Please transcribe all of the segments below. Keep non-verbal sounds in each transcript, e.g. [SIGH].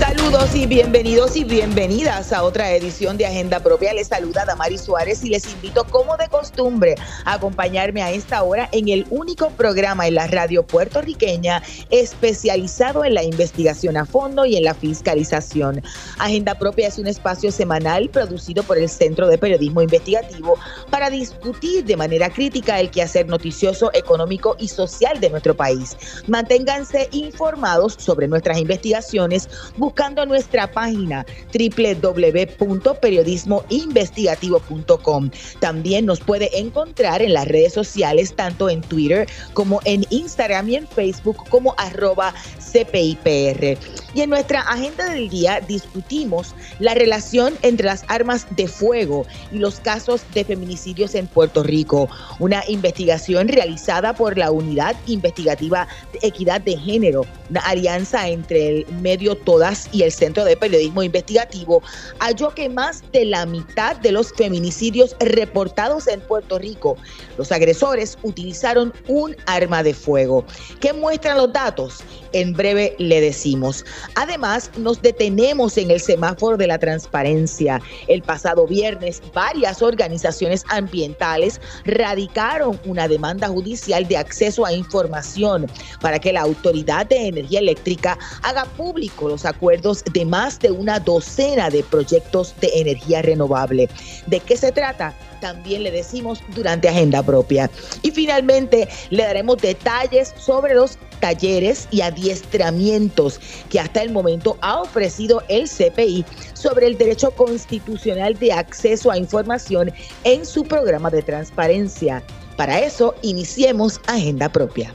Saludos y bienvenidos y bienvenidas a otra edición de Agenda Propia. Les saluda Damari Suárez y les invito, como de costumbre, a acompañarme a esta hora en el único programa en la radio puertorriqueña especializado en la investigación a fondo y en la fiscalización. Agenda Propia es un espacio semanal producido por el Centro de Periodismo Investigativo para discutir de manera crítica el quehacer noticioso, económico y social de nuestro país. Manténganse informados sobre nuestras investigaciones nuestra página www.periodismoinvestigativo.com. También nos puede encontrar en las redes sociales, tanto en Twitter como en Instagram y en Facebook como arroba CPIPR. Y en nuestra agenda del día discutimos la relación entre las armas de fuego y los casos de feminicidios en Puerto Rico. Una investigación realizada por la Unidad Investigativa de Equidad de Género, una alianza entre el medio Todas y el Centro de Periodismo Investigativo halló que más de la mitad de los feminicidios reportados en Puerto Rico, los agresores utilizaron un arma de fuego. ¿Qué muestran los datos? En breve le decimos. Además, nos detenemos en el semáforo de la transparencia. El pasado viernes, varias organizaciones ambientales radicaron una demanda judicial de acceso a información para que la Autoridad de Energía Eléctrica haga público los acuerdos de más de una docena de proyectos de energía renovable. ¿De qué se trata? También le decimos durante Agenda Propia. Y finalmente le daremos detalles sobre los talleres y adiestramientos que hasta el momento ha ofrecido el CPI sobre el derecho constitucional de acceso a información en su programa de transparencia. Para eso, iniciemos Agenda Propia.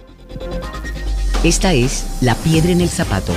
Esta es La Piedra en el Zapato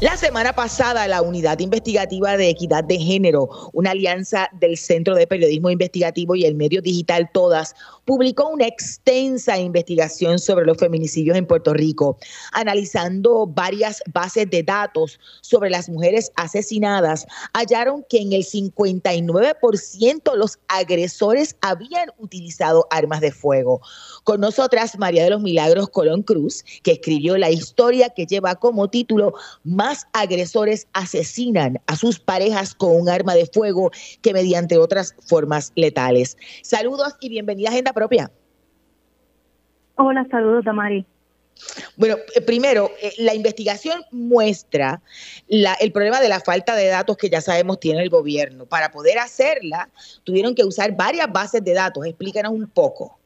la semana pasada, la Unidad Investigativa de Equidad de Género, una alianza del Centro de Periodismo Investigativo y el medio digital Todas, publicó una extensa investigación sobre los feminicidios en Puerto Rico, analizando varias bases de datos sobre las mujeres asesinadas. Hallaron que en el 59% los agresores habían utilizado armas de fuego. Con nosotras, María de los Milagros Colón Cruz, que escribió la historia que lleva como título Más agresores asesinan a sus parejas con un arma de fuego que mediante otras formas letales. Saludos y bienvenida a Agenda propia. Hola, saludos, Tamari. Bueno, eh, primero, eh, la investigación muestra el problema de la falta de datos que ya sabemos tiene el gobierno. Para poder hacerla, tuvieron que usar varias bases de datos. Explícanos un poco.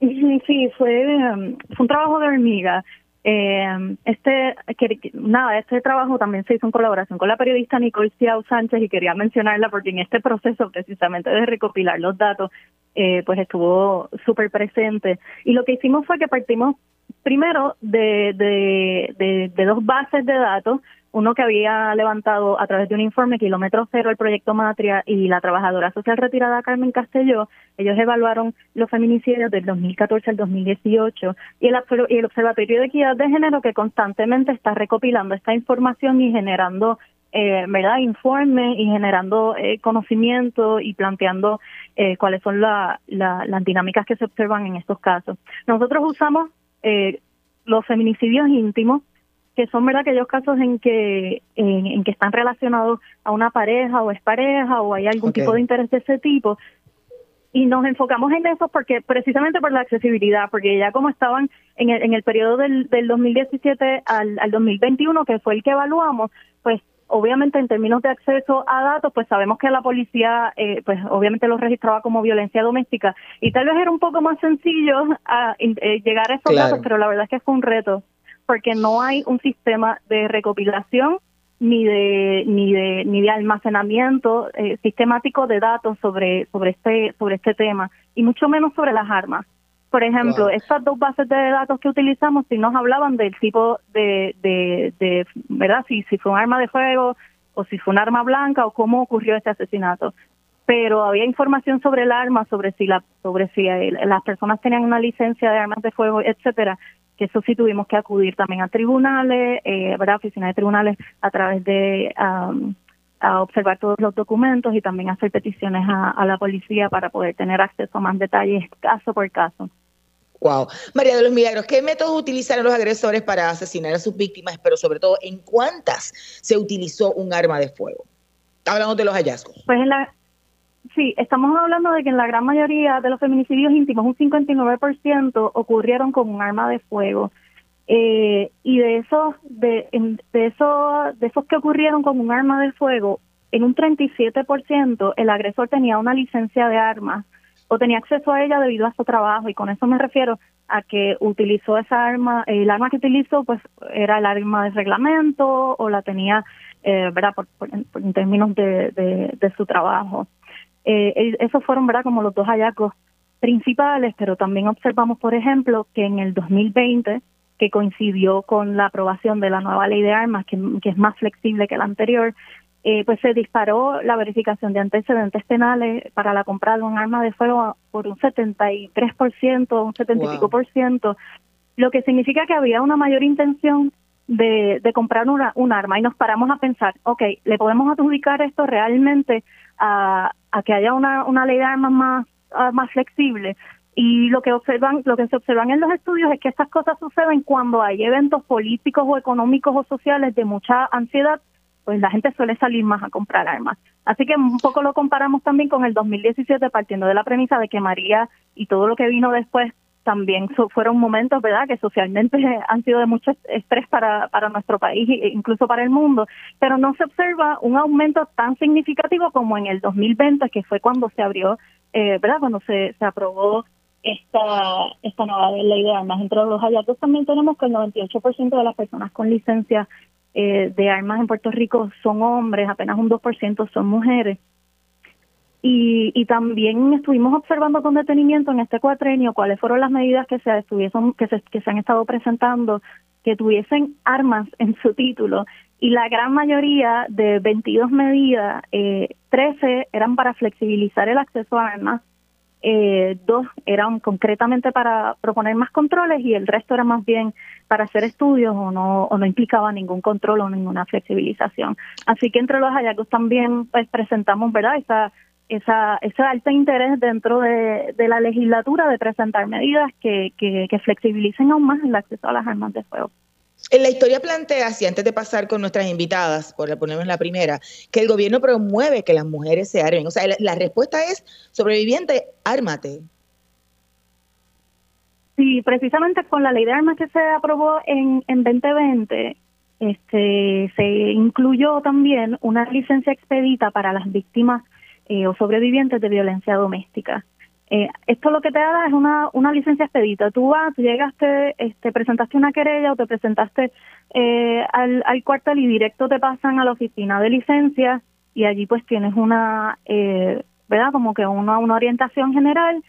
Sí, fue, um, fue un trabajo de hormiga. Eh, este, nada, este trabajo también se hizo en colaboración con la periodista Nicole Ciao Sánchez y quería mencionarla porque en este proceso precisamente de recopilar los datos, eh, pues estuvo súper presente. Y lo que hicimos fue que partimos primero de, de, de dos bases de datos uno que había levantado a través de un informe Kilómetro Cero el proyecto Matria y la trabajadora social retirada Carmen Castelló, ellos evaluaron los feminicidios del 2014 al 2018 y el, y el Observatorio de Equidad de Género que constantemente está recopilando esta información y generando eh, ¿verdad? informes y generando eh, conocimiento y planteando eh, cuáles son las dinámicas que se observan en estos casos. Nosotros usamos eh, los feminicidios íntimos que son verdad aquellos casos en que en, que están relacionados a una pareja o es pareja o hay algún tipo de interés de ese tipo. Y nos enfocamos en eso porque precisamente por la accesibilidad porque ya como estaban en el, en el periodo del, del 2017 al, al 2021 que fue el que evaluamos pues obviamente en términos de acceso a datos, pues sabemos que la policía, eh, pues obviamente los registraba como violencia doméstica. Y tal vez era un poco más sencillo a, eh, llegar a esos datos, pero la verdad es que fue un reto porque no hay un sistema de recopilación ni de ni de ni de almacenamiento eh, sistemático de datos sobre sobre este sobre este tema y mucho menos sobre las armas. Por ejemplo, estas dos bases de datos que utilizamos si nos hablaban del tipo de, de, de verdad si si fue un arma de fuego o si fue un arma blanca o cómo ocurrió este asesinato. Pero había información sobre el arma, sobre si la sobre si las personas tenían una licencia de armas de fuego, etcétera, que eso sí tuvimos que acudir también a tribunales, eh, ¿verdad? Oficinas de tribunales a través de a observar todos los documentos y también hacer peticiones a, la policía para poder tener acceso a más detalles caso por caso. Wow. María de los Milagros, ¿qué métodos utilizaron los agresores para asesinar a sus víctimas, pero sobre todo en cuántas se utilizó un arma de fuego? Hablamos de los hallazgos. Pues en la, sí, estamos hablando de que en la gran mayoría de los feminicidios íntimos, un 59% ocurrieron con un arma de fuego. Eh, y de esos, de, de, esos, de esos que ocurrieron con un arma de fuego, en un 37% el agresor tenía una licencia de armas o tenía acceso a ella debido a su trabajo y con eso me refiero a que utilizó esa arma, el arma que utilizó pues era el arma de reglamento o la tenía, eh, ¿verdad? Por, en términos de, su trabajo. Eh, esos fueron, ¿verdad? Como los dos hallazgos principales, pero también observamos, por ejemplo, que en el 2020 que coincidió con la aprobación de la nueva ley de armas, que, es más flexible que la anterior, eh, pues se disparó la verificación de antecedentes penales para la compra de un arma de fuego por un 73%, un 75%, por ciento, lo que significa que había una mayor intención de, de comprar una, un arma y nos paramos a pensar, ok, ¿le podemos adjudicar esto realmente a, a que haya una, una ley de armas más, ah, más flexible? Y lo que observan, lo que se observan en los estudios es que estas cosas suceden cuando hay eventos políticos o económicos o sociales de mucha ansiedad, pues la gente suele salir más a comprar armas. Así que un poco lo comparamos también con el 2017 partiendo de la premisa de que María y todo lo que vino después también fueron momentos, ¿verdad?, que socialmente [LAUGHS] han sido de mucho estrés para, para nuestro país e incluso para el mundo, pero no se observa un aumento tan significativo como en el 2020, que fue cuando se abrió, eh, ¿verdad?, cuando se, se aprobó esta, esta nueva ley de armas. Entre los hallazgos también tenemos que el 98% de las personas con licencia eh, de armas en Puerto Rico son hombres, apenas un 2% son mujeres. Y, y también estuvimos observando con detenimiento en este cuatrenio cuáles fueron las medidas que se estuviesen, que se, que se han estado presentando que tuviesen armas [LAUGHS] en su título y la gran mayoría de 22 medidas, eh, 13 eran para flexibilizar el acceso a armas, eh, dos eran concretamente para proponer más controles y el resto era más bien para hacer estudios o no, o no implicaba ningún control o ninguna flexibilización. Así que entre los hallazgos también pues, presentamos verdad esa, esa, ese alto interés dentro de, la legislatura de presentar medidas que, que, que flexibilicen aún más el acceso a las armas de fuego. En la historia plantea, así antes de pasar con nuestras invitadas, por ponernos la primera, que el gobierno promueve que las mujeres se armen. O sea, la, respuesta es, sobreviviente, ármate. Sí, precisamente con la ley de armas que se aprobó en, en 2020, este, se incluyó también una licencia expedita para las víctimas eh, o sobrevivientes de violencia doméstica. Eh, esto lo que te da es una, una licencia expedita. Tú vas, llegaste, este, presentaste una querella o te presentaste eh, al, cuartel y directo te pasan a la oficina de licencia y allí pues tienes una, eh, ¿verdad? Como que una, una orientación general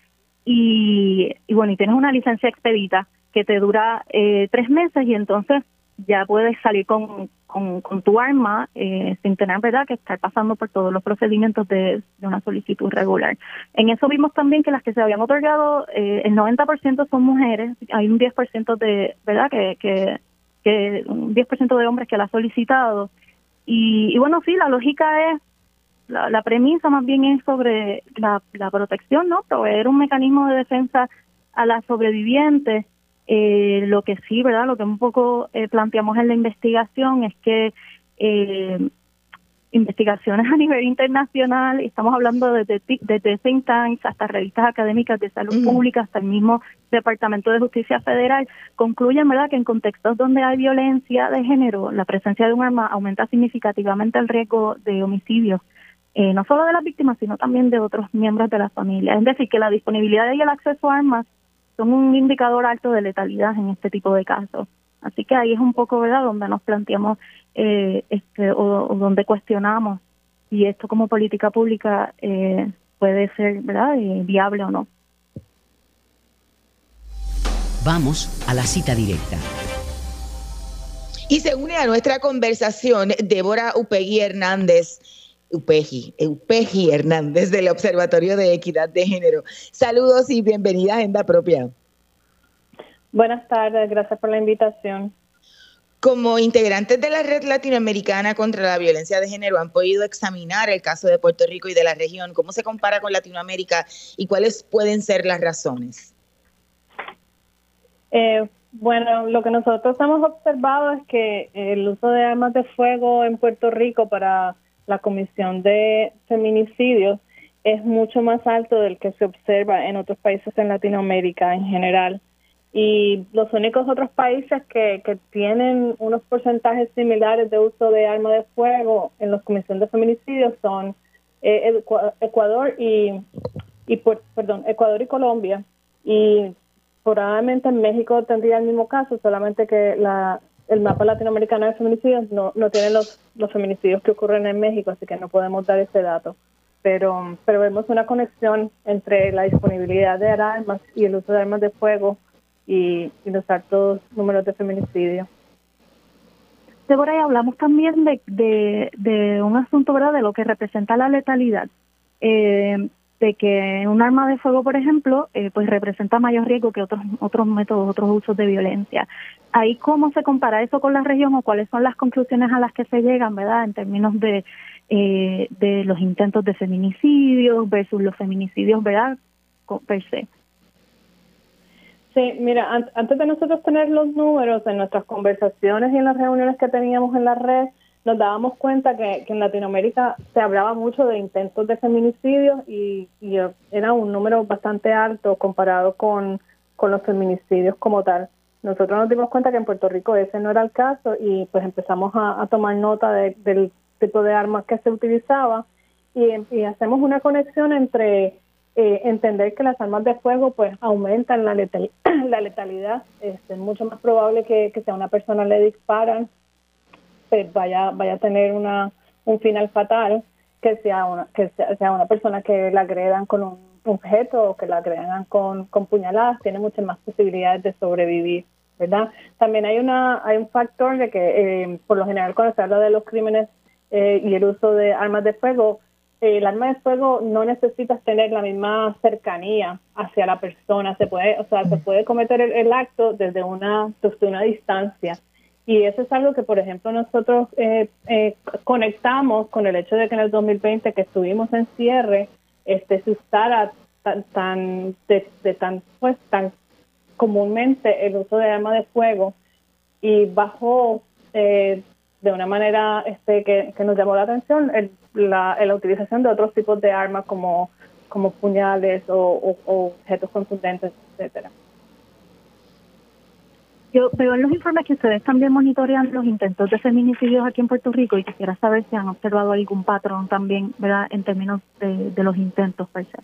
y, y bueno, y tienes una licencia expedita que te dura eh, tres meses y entonces ya puedes salir con, con, tu arma eh, sin tener verdad que estar pasando por todos los procedimientos de, una solicitud regular. En eso vimos también que las que se habían otorgado, eh, el 90% son mujeres, hay un 10% de, ¿verdad? Que, que, que un 10% de hombres que la ha solicitado. Y, y bueno, sí, la lógica es la, la, premisa más bien es sobre la, la protección, ¿no? Proveer un mecanismo de defensa a las sobrevivientes eh, lo que sí, ¿verdad? Lo que un poco eh, planteamos en la investigación es que eh, investigaciones a nivel internacional, estamos hablando desde, desde think tanks hasta revistas académicas de salud pública, hasta el mismo Departamento de Justicia Federal, concluyen ¿verdad? que en contextos donde hay violencia de género, la presencia de un arma aumenta significativamente el riesgo de homicidio. Eh, no solo de las víctimas, sino también de otros miembros de la familia. Es decir, que la disponibilidad y el acceso a armas son un indicador alto de letalidad en este tipo de casos. Así que ahí es un poco, ¿verdad?, donde nos planteamos eh, este, o, donde cuestionamos si esto como política pública eh, puede ser, ¿verdad?, eh, viable o no. Vamos a la cita directa. Y se une a nuestra conversación Débora Upegui Hernández Upegi, Upegi Hernández del Observatorio de Equidad de Género. Saludos y bienvenida a Agenda Propia. Buenas tardes, gracias por la invitación. Como integrantes de la Red Latinoamericana contra la Violencia de Género, han podido examinar el caso de Puerto Rico y de la región, cómo se compara con Latinoamérica y cuáles pueden ser las razones. Eh, bueno, lo que nosotros hemos observado es que el uso de armas de fuego en Puerto Rico para la comisión de feminicidios es mucho más alto del que se observa en otros países en Latinoamérica en general. Y los únicos otros países que, que tienen unos porcentajes similares de uso de armas de fuego en la comisión de feminicidios son eh, Ecuador y, y perdón, Ecuador y Colombia. Y probablemente en México tendría el mismo caso, solamente que la, el mapa latinoamericano de feminicidios no, no tiene los, los feminicidios que ocurren en México, así que no podemos dar ese dato. Pero, pero vemos una conexión entre la disponibilidad de armas y el uso de armas de fuego y, los altos números de feminicidio. Débora, y hablamos también de, de, de un asunto, ¿verdad?, de lo que representa la letalidad. Eh, de que un arma de fuego, por ejemplo, eh, pues representa mayor riesgo que otros otros métodos, otros usos de violencia. Ahí cómo se compara eso con la región o cuáles son las conclusiones a las que se llegan, ¿verdad? En términos de eh, de los intentos de feminicidio versus los feminicidios, ¿verdad? Per se. Sí, mira, antes de nosotros tener los números en nuestras conversaciones y en las reuniones que teníamos en la red, nos dábamos cuenta que, en Latinoamérica se hablaba mucho de intentos de feminicidio y, era un número bastante alto comparado con, los feminicidios como tal. Nosotros nos dimos cuenta que en Puerto Rico ese no era el caso y pues empezamos a, tomar nota del tipo de armas que se utilizaba y, hacemos una conexión entre eh, entender que las armas de fuego pues aumentan la, [CLEARS THROAT] la letalidad. es mucho más probable que, que si una persona le disparan pues, vaya vaya a tener una un final fatal que sea una que sea, una persona que la agredan con un objeto o que la agredan con, con puñaladas tiene muchas más posibilidades de sobrevivir verdad también hay una hay un factor de que eh, por lo general cuando se habla de los crímenes eh, y el uso de armas de fuego eh, el arma de fuego no necesitas tener la misma cercanía hacia la persona. Se puede o sea se puede cometer el, acto desde una desde una distancia. Y eso es algo que, por ejemplo, nosotros eh, eh, conectamos con el hecho de que en el 2020 que estuvimos en cierre, este se usara tan, tan de, tan pues tan comúnmente el uso de armas de fuego y bajó eh, de una manera este que, nos llamó la atención la, la utilización de otros tipos de armas como como puñales o, o objetos contundentes, etcétera. Yo veo en los informes que ustedes también monitorean los intentos de feminicidios aquí en Puerto Rico y quisiera saber si han observado algún patrón también, ¿verdad?, en términos de, los intentos per se.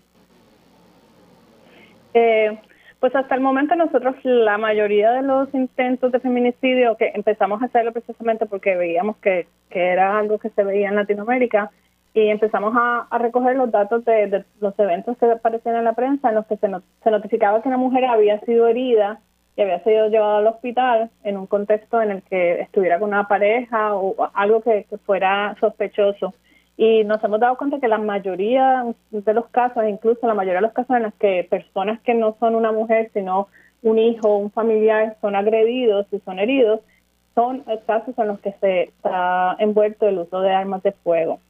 Eh, pues hasta el momento nosotros la mayoría de los intentos de feminicidio que empezamos a hacerlo precisamente porque veíamos que, que era algo que se veía en Latinoamérica y empezamos a, recoger los datos de, los eventos que aparecían en la prensa en los que se, se notificaba que una mujer había sido herida y había sido llevado al hospital en un contexto en el que estuviera con una pareja o algo que, fuera sospechoso. Y nos hemos dado cuenta que la mayoría de los casos, incluso la mayoría de los casos en los que personas que no son una mujer, sino un hijo, un familiar, son agredidos y son heridos, son casos en los que se está envuelto el uso de armas de fuego.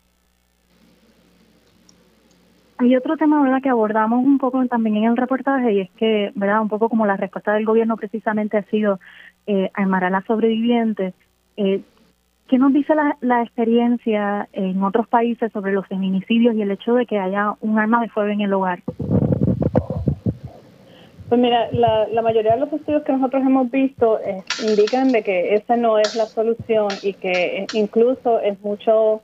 Hay otro tema ¿verdad? que abordamos un poco también en el reportaje y es que, ¿verdad? un poco como la respuesta del gobierno precisamente ha sido eh, armar a las sobrevivientes. Eh, ¿Qué nos dice la, la experiencia en otros países sobre los feminicidios y el hecho de que haya un arma de fuego en el hogar? Pues mira, la, la mayoría de los estudios que nosotros hemos visto eh, indican de que esa no es la solución y que incluso es mucho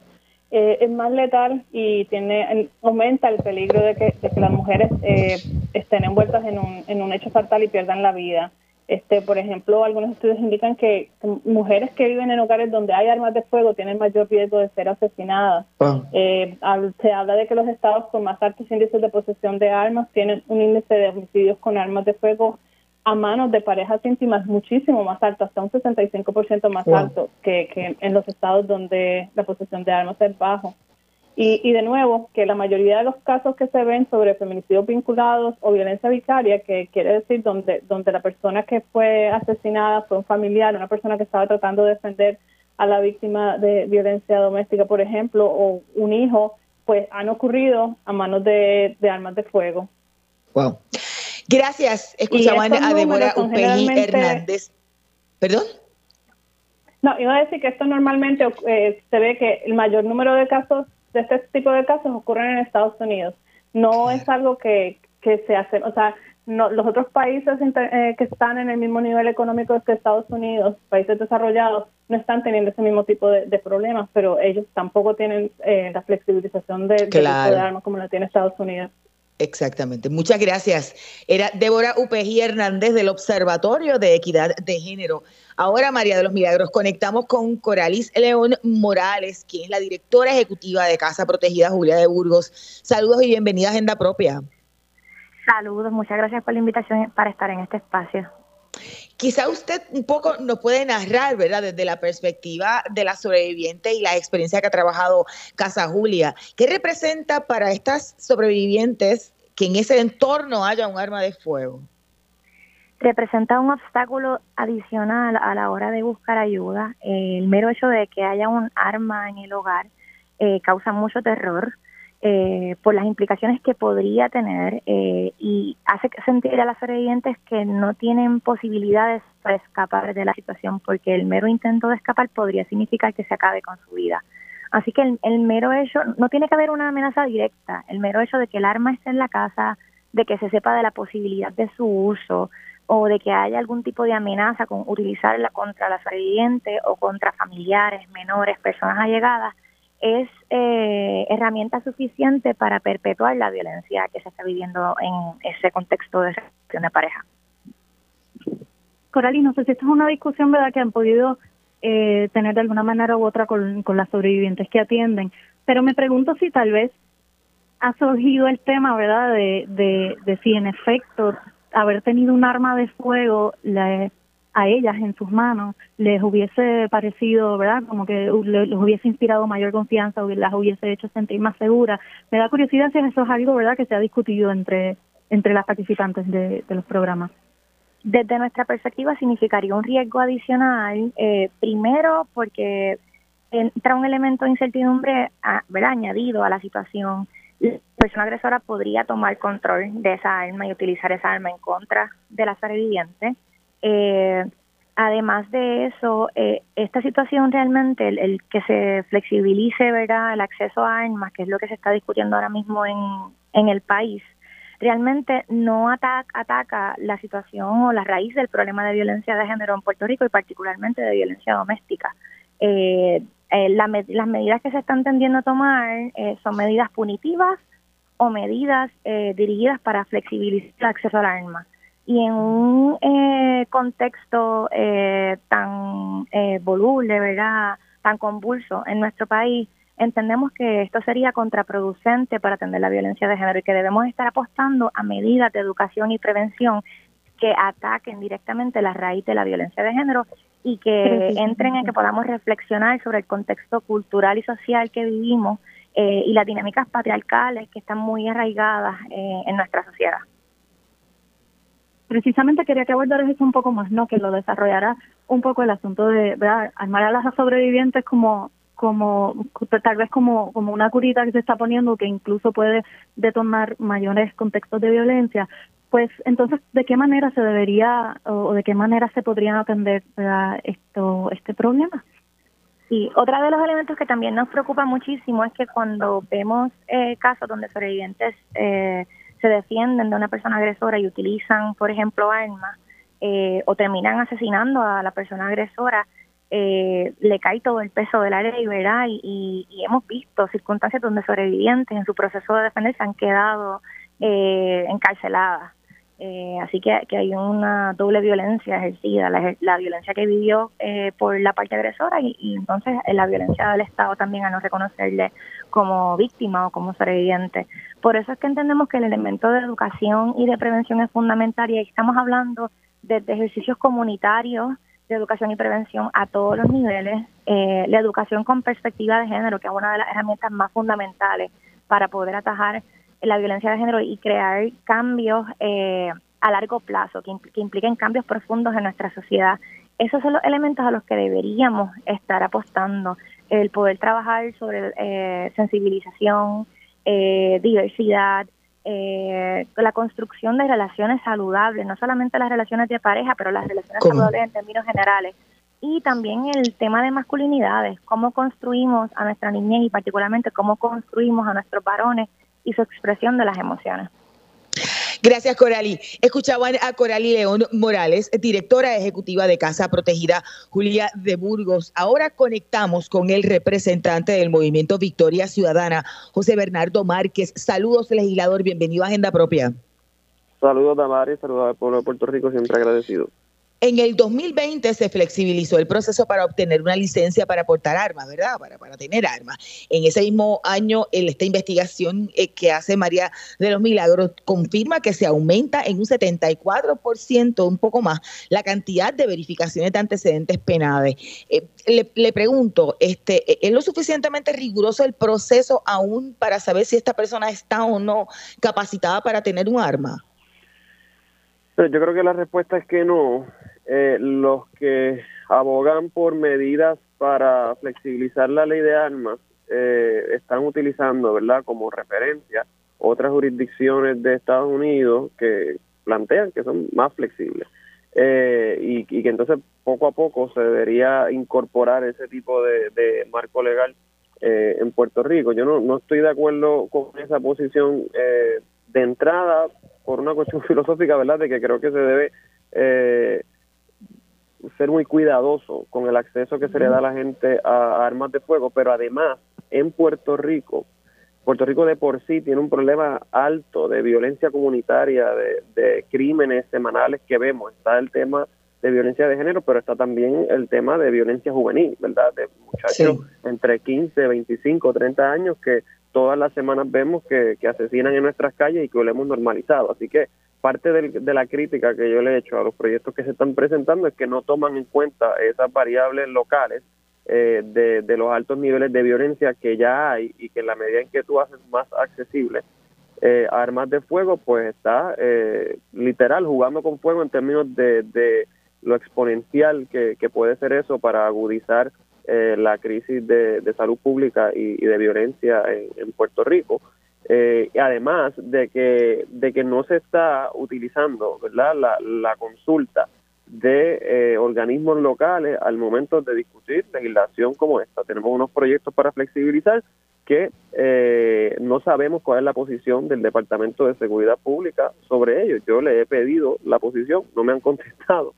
eh, es más letal y tiene aumenta el peligro de que, las mujeres eh, estén envueltas en un, en un hecho fatal y pierdan la vida. Este, por ejemplo, algunos estudios indican que mujeres que viven en hogares donde hay armas de fuego tienen mayor riesgo de ser asesinadas. Ah. Eh, se habla de que los estados con más altos índices de posesión de armas tienen un índice de homicidios con armas de fuego a manos de parejas íntimas muchísimo más alto, hasta un 65% más alto que, que en los estados donde la posesión de armas es bajo. Y, de nuevo, que la mayoría de los casos que se ven sobre feminicidios vinculados o violencia vicaria, que quiere decir donde, donde la persona que fue asesinada fue un familiar, una persona que estaba tratando de defender a la víctima de violencia doméstica, por ejemplo, o un hijo, pues han ocurrido a manos de, armas de fuego. Wow. Gracias. Escuchaban a Débora Upegui Hernández. ¿Perdón? No, iba a decir que esto normalmente eh, se ve que el mayor número de casos de este tipo de casos ocurren en Estados Unidos. No es algo que, se hace, o sea, no, los otros países eh, que están en el mismo nivel económico que Estados Unidos, países desarrollados, no están teniendo ese mismo tipo de, problemas, pero ellos tampoco tienen eh, la flexibilización de, de armas como la tiene Estados Unidos. Exactamente. Muchas gracias. Era Débora Upegui Hernández del Observatorio de Equidad de Género. Ahora, María de los Milagros, conectamos con Coralis León Morales, quien es la directora ejecutiva de Casa Protegida Julia de Burgos. Saludos y bienvenida a Agenda Propia. Saludos, muchas gracias por la invitación para estar en este espacio. Quizá usted un poco nos puede narrar, ¿verdad? Desde la perspectiva de la sobreviviente y la experiencia que ha trabajado Casa Julia. ¿Qué representa para estas sobrevivientes que en ese entorno haya un arma de fuego? Representa un obstáculo adicional a la hora de buscar ayuda. El mero hecho de que haya un arma en el hogar eh, causa mucho terror eh, por las implicaciones que podría tener eh, y hace sentir a las sobrevivientes que no tienen posibilidades para escapar de la situación porque el mero intento de escapar podría significar que se acabe con su vida. Así que el, mero hecho, no tiene que haber una amenaza directa, el mero hecho de que el arma esté en la casa, de que se sepa de la posibilidad de su uso o de que haya algún tipo de amenaza con utilizarla contra la sobreviviente o contra familiares, menores, personas allegadas, es eh, herramienta suficiente para perpetuar la violencia que se está viviendo en ese contexto de relación de pareja. Coralí, no sé si esta es una discusión verdad que han podido eh, tener de alguna manera u otra con, las sobrevivientes que atienden, pero me pregunto si tal vez ha surgido el tema, ¿verdad?, de, de si en efecto haber tenido un arma de fuego a ellas en sus manos les hubiese parecido, ¿verdad? Como que les hubiese inspirado mayor confianza o las hubiese hecho sentir más seguras. Me da curiosidad si eso es algo, ¿verdad?, que se ha discutido entre, entre las participantes de, los programas. Desde nuestra perspectiva significaría un riesgo adicional, eh, primero porque entra un elemento de incertidumbre ¿verdad? añadido a la situación. La persona agresora podría tomar control de esa arma y utilizar esa arma en contra de la sobreviviente. Eh, además de eso, eh, esta situación realmente, el, que se flexibilice ¿verdad? el acceso a armas, que es lo que se está discutiendo ahora mismo en, en el país, realmente no ataca, ataca la situación o la raíz del problema de violencia de género en Puerto Rico y particularmente de violencia doméstica. Eh, eh las medidas que se están tendiendo a tomar eh, son medidas punitivas o medidas dirigidas para flexibilizar el acceso al arma. Y en un eh, contexto eh, tan eh, voluble, ¿verdad? tan convulso en nuestro país, entendemos que esto sería contraproducente para atender la violencia de género y que debemos estar apostando a medidas de educación y prevención que ataquen directamente la raíz de la violencia de género y que entren en que podamos reflexionar sobre el contexto cultural y social que vivimos y las dinámicas patriarcales que están muy arraigadas en nuestra sociedad precisamente quería que abordaras eso un poco más, ¿no? Que lo desarrollara un poco el asunto de ¿verdad? armar a las sobrevivientes como como tal vez como como una curita que se está poniendo que incluso puede detonar mayores contextos de violencia pues entonces de qué manera se debería o de qué manera se podrían atender esto este problema Sí, otro de los elementos que también nos preocupa muchísimo es que cuando vemos eh, casos donde sobrevivientes eh, se defienden de una persona agresora y utilizan, por ejemplo, armas eh, o terminan asesinando a la persona agresora, eh, le cae todo el peso de la ley, ¿verdad? Y, hemos visto circunstancias donde sobrevivientes en su proceso de defenderse han quedado eh, encarceladas. Eh, así que, hay una doble violencia ejercida, la, violencia que vivió eh, por la parte agresora y, entonces eh, la violencia del Estado también a no reconocerle como víctima o como sobreviviente. Por eso es que entendemos que el elemento de educación y de prevención es fundamental y estamos hablando desde ejercicios comunitarios de educación y prevención a todos los niveles, eh, la educación con perspectiva de género, que es una de las herramientas más fundamentales para poder atajar la violencia de género y crear cambios eh, a largo plazo, que, que, impliquen cambios profundos en nuestra sociedad. Esos son los elementos a los que deberíamos estar apostando, el poder trabajar sobre eh, sensibilización, eh, diversidad, eh, la construcción de relaciones saludables, no solamente las relaciones de pareja, pero las relaciones saludables en términos generales. Y también el tema de masculinidades, cómo construimos a nuestra niñez y particularmente cómo construimos a nuestros varones y su expresión de las emociones. Gracias, Corali. Escuchaban a Corali León Morales, directora ejecutiva de Casa Protegida Julia de Burgos. Ahora conectamos con el representante del movimiento Victoria Ciudadana, José Bernardo Márquez. Saludos, legislador. Bienvenido a Agenda Propia. Saludos, Tamara, saludos al pueblo de Puerto Rico, siempre agradecido. En el 2020 se flexibilizó el proceso para obtener una licencia para portar armas, ¿verdad? Para, para tener armas. En ese mismo año, esta investigación eh, que hace María de los Milagros confirma que se aumenta en un 74%, un poco más, la cantidad de verificaciones de antecedentes penales. Eh, le, le, pregunto, este, ¿es lo suficientemente riguroso el proceso aún para saber si esta persona está o no capacitada para tener un arma? Yo creo que la respuesta es que no eh, los que abogan por medidas para flexibilizar la ley de armas eh, están utilizando, ¿verdad?, como referencia otras jurisdicciones de Estados Unidos que plantean que son más flexibles. Eh, y, que entonces poco a poco se debería incorporar ese tipo de, marco legal eh, en Puerto Rico. Yo no, no estoy de acuerdo con esa posición de entrada por una cuestión [LAUGHS] filosófica, ¿verdad?, de que creo que se debe eh, ser muy cuidadoso con el acceso que se le da a la gente a, armas de fuego, pero además en Puerto Rico, Puerto Rico de por sí tiene un problema alto de violencia comunitaria, de, crímenes semanales que vemos. Está el tema de violencia de género, pero está también el tema de violencia juvenil, ¿verdad? De muchachos entre 15, 25, 30 años que todas las semanas vemos que, que asesinan en nuestras calles y que lo hemos normalizado. Así que parte de la crítica que yo le he hecho a los proyectos que se están presentando es que no toman en cuenta esas variables locales eh, de, los altos niveles de violencia que ya hay y que en la medida en que tú haces más accesible eh, armas de fuego, pues está eh, literal jugando con fuego en términos de, lo exponencial que, puede ser eso para agudizar eh, la crisis de, salud pública y, de violencia en Puerto Rico. Eh, además de que, de que no se está utilizando ¿verdad? La, la consulta de eh, organismos locales al momento de discutir legislación como esta. Tenemos unos proyectos para flexibilizar que eh, no sabemos cuál es la posición del Departamento de Seguridad Pública sobre ellos. Yo le he pedido la posición, no me han [LAUGHS] contestado.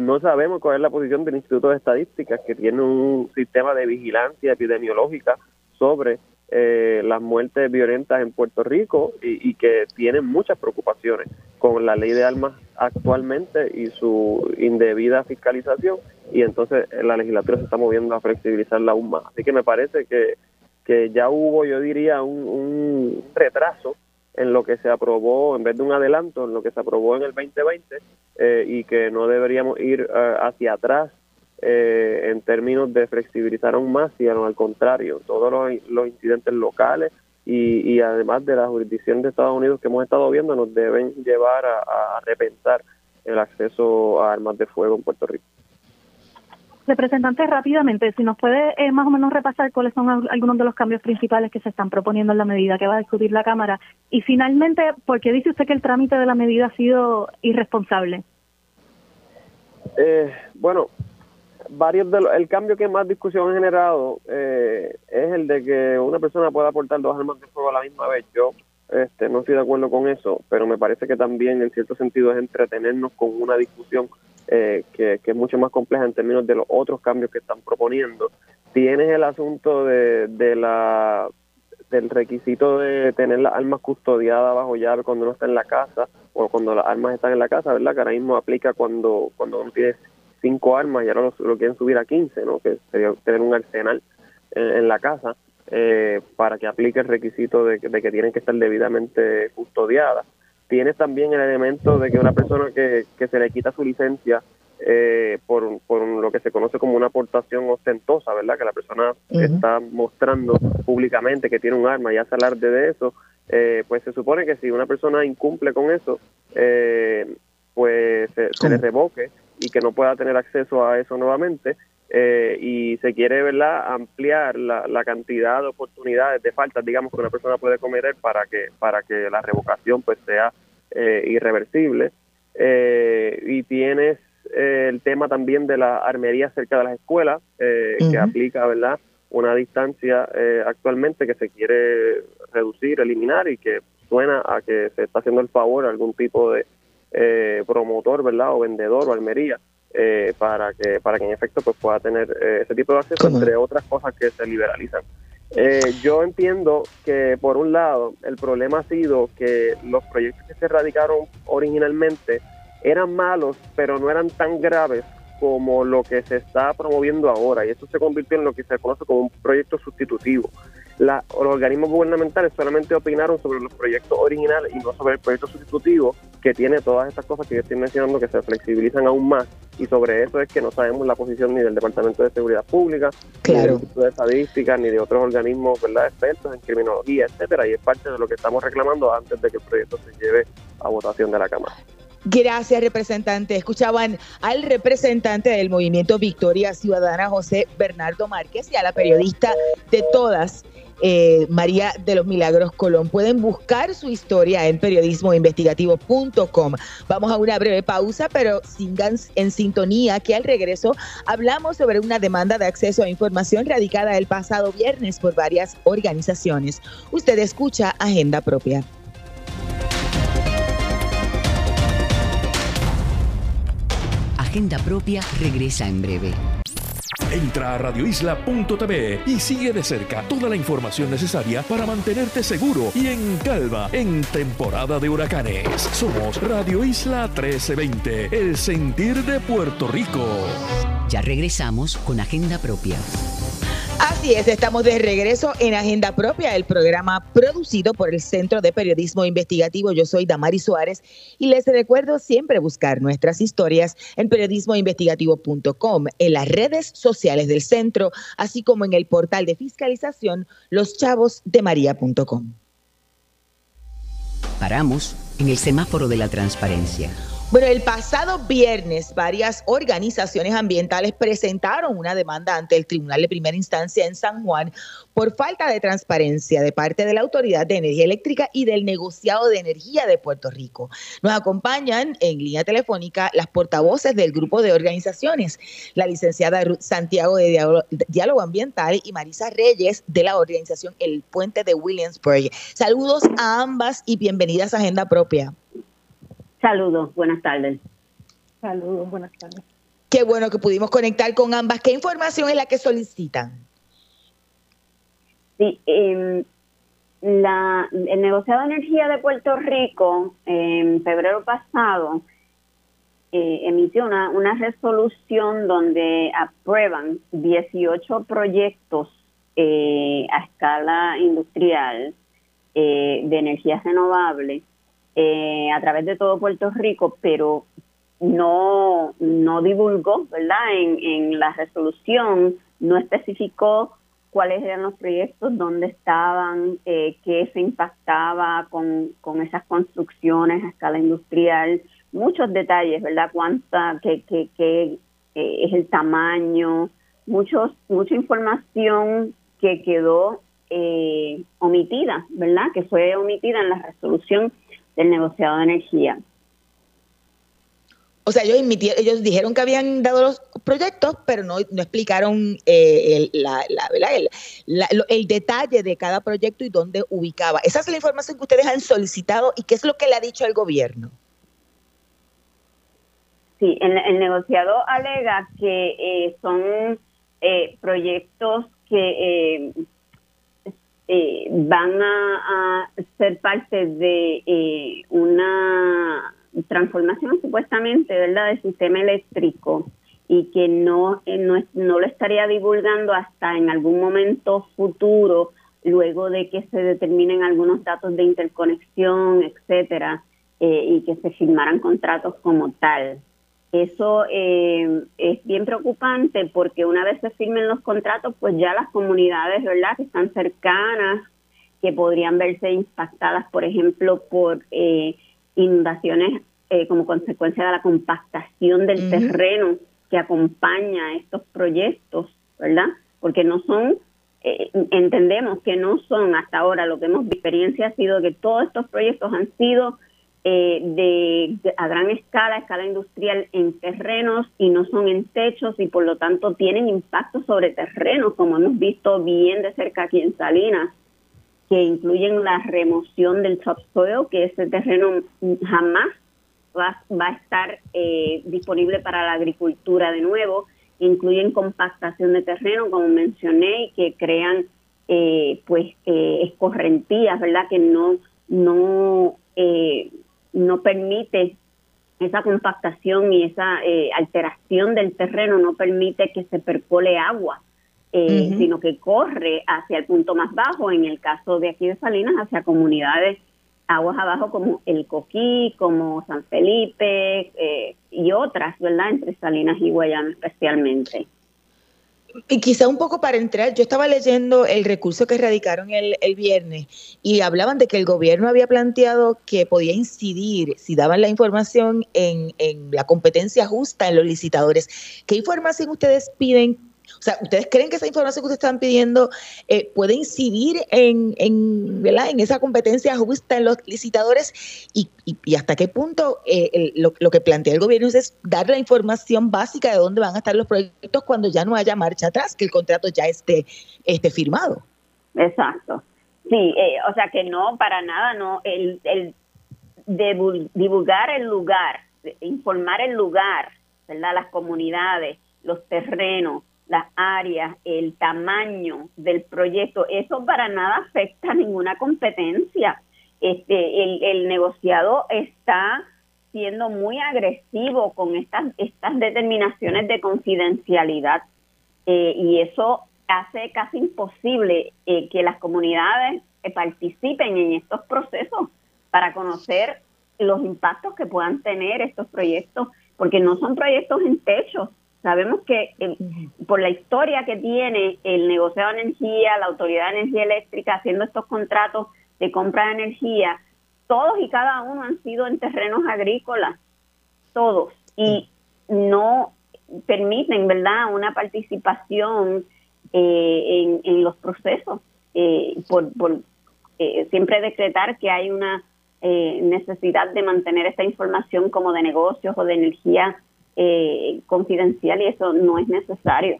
no sabemos cuál es la posición del Instituto de Estadísticas, que tiene un sistema de vigilancia epidemiológica sobre eh, las muertes violentas en Puerto Rico y, que tienen muchas preocupaciones con la ley de armas actualmente y su indebida fiscalización y entonces la legislatura se está moviendo a flexibilizarla aún más. Así que me parece que, que ya hubo, yo diría, un, retraso en lo que se aprobó, en vez de un adelanto, en lo que se aprobó en el 2020 eh, y que no deberíamos ir eh, hacia atrás eh, en términos de flexibilizar aún más, sino al contrario, todos los, incidentes locales y, además de la jurisdicción de Estados Unidos que hemos estado viendo nos deben llevar a, repensar el acceso a armas de fuego en Puerto Rico. Representante, rápidamente, si nos puede eh, más o menos repasar cuáles son algunos de los cambios principales que se están proponiendo en la medida que va a discutir la Cámara. Y finalmente, ¿por qué dice usted que el trámite de la medida ha sido irresponsable? Eh, bueno, varios de el cambio que más discusión ha generado eh, es el de que una persona pueda aportar dos armas de fuego a la misma vez. Yo este, no estoy de acuerdo con eso, pero me parece que también en cierto sentido es entretenernos con una discusión eh, que, es mucho más compleja en términos de los otros cambios que están proponiendo. Tienes el asunto de, de la del requisito de tener las armas custodiadas bajo llave cuando uno está en la casa o cuando las armas están en la casa, ¿verdad? Que ahora mismo aplica cuando, cuando uno tiene cinco armas y ahora lo, quieren subir a 15, ¿no? que sería tener un arsenal en, la casa eh, para que aplique el requisito de, que tienen que estar debidamente custodiadas. Tienes también el elemento de que una persona que, que se le quita su licencia eh, por, por lo que se conoce como una aportación ostentosa, ¿verdad? Que la persona está mostrando públicamente que tiene un arma y hace alarde de eso, eh, pues se supone que si una persona incumple con eso, eh, pues se, le revoque y que no pueda tener acceso a eso nuevamente. Eh, y se quiere verdad ampliar la, la, cantidad de oportunidades de faltas digamos que una persona puede cometer para que para que la revocación pues sea irreversible. Y tienes el tema también de la armería cerca de las escuelas que aplica verdad una distancia eh, actualmente que se quiere reducir, eliminar y que suena a que se está haciendo el favor a algún tipo de eh, promotor, ¿verdad? O vendedor o almería eh, para que para que en efecto pues pueda tener ese tipo de acceso, entre otras cosas que se liberalizan. yo entiendo que por un lado el problema ha sido que los proyectos que se radicaron originalmente eran malos, pero no eran tan graves como lo que se está promoviendo ahora y eso se convirtió en lo que se conoce como un proyecto sustitutivo. Los organismos gubernamentales solamente opinaron sobre los proyectos originales y no sobre el proyecto sustitutivo que tiene todas estas cosas que yo estoy mencionando que se flexibilizan aún más y sobre eso es que no sabemos la posición ni del Departamento de Seguridad Pública, ni del Instituto de Estadística, ni de otros organismos ¿verdad? expertos en criminología, etcétera, y es parte de lo que estamos reclamando antes de que el proyecto se lleve a votación de la Cámara. Gracias, representante. Escuchaban al representante del movimiento Victoria Ciudadana, José Bernardo Márquez, y a la periodista de todas, eh, María de los Milagros Colón. Pueden buscar su historia en periodismoinvestigativo.com. Vamos a una breve pausa, pero sigan en sintonía que al regreso hablamos sobre una demanda de acceso a información radicada el pasado viernes por varias organizaciones. Usted escucha Agenda Propia. Agenda Propia regresa en breve. Entra a radioisla.tv y sigue de cerca toda la información necesaria para mantenerte seguro y en calma en temporada de huracanes. Somos Radio Isla 1320, el sentir de Puerto Rico. Ya regresamos con Agenda Propia. Así es, estamos de regreso en Agenda Propia, el programa producido por el Centro de Periodismo Investigativo. Yo soy Damari Suárez y les recuerdo siempre buscar nuestras historias en periodismoinvestigativo.com, en las redes sociales del centro, así como en el portal de fiscalización loschavosdemaria.com. Paramos en el semáforo de la transparencia bueno, el pasado viernes varias organizaciones ambientales presentaron una demanda ante el Tribunal de Primera Instancia en San Juan por falta de transparencia de parte de la Autoridad de Energía Eléctrica y del negociado de energía de Puerto Rico. Nos acompañan en línea telefónica las portavoces del grupo de organizaciones, la licenciada Ruth Santiago de Diálogo Ambiental y Marisa Reyes de la organización El Puente de Williamsburg. Saludos a ambas y bienvenidas a Agenda Propia. Saludos, buenas tardes. Saludos, buenas tardes. Qué bueno que pudimos conectar con ambas. ¿Qué información es la que solicitan? Sí, eh, la, el negociado de energía de Puerto Rico en febrero pasado eh, emitió una, una resolución donde aprueban 18 proyectos eh, a escala industrial eh, de energías renovables eh, a través de todo Puerto Rico, pero no, no divulgó, ¿verdad? En, en la resolución no especificó cuáles eran los proyectos, dónde estaban, eh, qué se impactaba con, con esas construcciones a escala industrial, muchos detalles, ¿verdad? Cuánta, qué, qué, qué eh, es el tamaño, muchos, mucha información que quedó eh, omitida, ¿verdad? Que fue omitida en la resolución del negociado de energía. O sea, ellos, ellos dijeron que habían dado los proyectos, pero no, no explicaron eh, el, la, el, detalle de cada proyecto y dónde ubicaba. Esa es la información que ustedes han solicitado y qué es lo que le ha dicho el gobierno. Sí, el, el negociado alega que eh, son eh, proyectos que eh, van a, ser parte de eh, una transformación supuestamente, ¿verdad?, del sistema eléctrico y que no, eh, no, no lo estaría divulgando hasta en algún momento futuro, luego de que se determinen algunos datos de interconexión, etcétera, y que se firmaran contratos como tal. Eso eh, es bien preocupante porque una vez se firmen los contratos, pues ya las comunidades, ¿verdad?, que están cercanas, que podrían verse impactadas, por ejemplo, por eh, inundaciones eh, como consecuencia de la compactación del terreno que acompaña estos proyectos, ¿verdad? Porque no son, entendemos que no son hasta ahora, lo que hemos experiencia ha sido que todos estos proyectos han sido eh, de, a gran escala, escala industrial en terrenos y no son en techos y por lo tanto tienen impacto sobre terrenos, como hemos visto bien de cerca aquí en Salinas, que incluyen la remoción del topsoil, que ese terreno jamás va, va a estar eh, disponible para la agricultura de nuevo, incluyen compactación de terreno, como mencioné, y que crean eh, pues eh, escorrentías, ¿verdad? Que no, no eh, no permite esa compactación y esa eh, alteración del terreno no permite que se percole agua, eh, sino que corre hacia el punto más bajo, en el caso de aquí de Salinas, hacia comunidades aguas abajo como el Coquí, como San Felipe eh, y otras, ¿verdad? Entre Salinas y Guayana especialmente. Y quizá un poco para entrar, yo estaba leyendo el recurso que radicaron el, el, viernes y hablaban de que el gobierno había planteado que podía incidir, si daban la información, en, en la competencia justa en los licitadores. ¿Qué información ustedes piden o sea, ¿ustedes creen que esa información que ustedes están pidiendo eh, puede incidir en, en, ¿verdad? en esa competencia justa en los licitadores? ¿Y, y, hasta qué punto eh, el, lo, lo, que plantea el gobierno es dar la información básica de dónde van a estar los proyectos cuando ya no haya marcha atrás, que el contrato ya esté, esté firmado? Exacto. Sí, eh, o sea que no, para nada, no. El, el divulgar el lugar, informar el lugar, ¿verdad? Las comunidades, los terrenos, las áreas, el tamaño del proyecto, eso para nada afecta a ninguna competencia. Este, el, negociado está siendo muy agresivo con estas, estas determinaciones de confidencialidad eh, y eso hace casi imposible eh, que las comunidades eh, participen en estos procesos para conocer los impactos que puedan tener estos proyectos, porque no son proyectos en techos, Sabemos que eh, por la historia que tiene el negocio de energía, la Autoridad de Energía Eléctrica haciendo estos contratos de compra de energía, todos y cada uno han sido en terrenos agrícolas, todos, y no permiten, ¿verdad?, una participación eh, en, los procesos, eh, por, por siempre decretar que hay una necesidad de mantener esta información como de negocios o de energía eh, confidencial y eso no es necesario.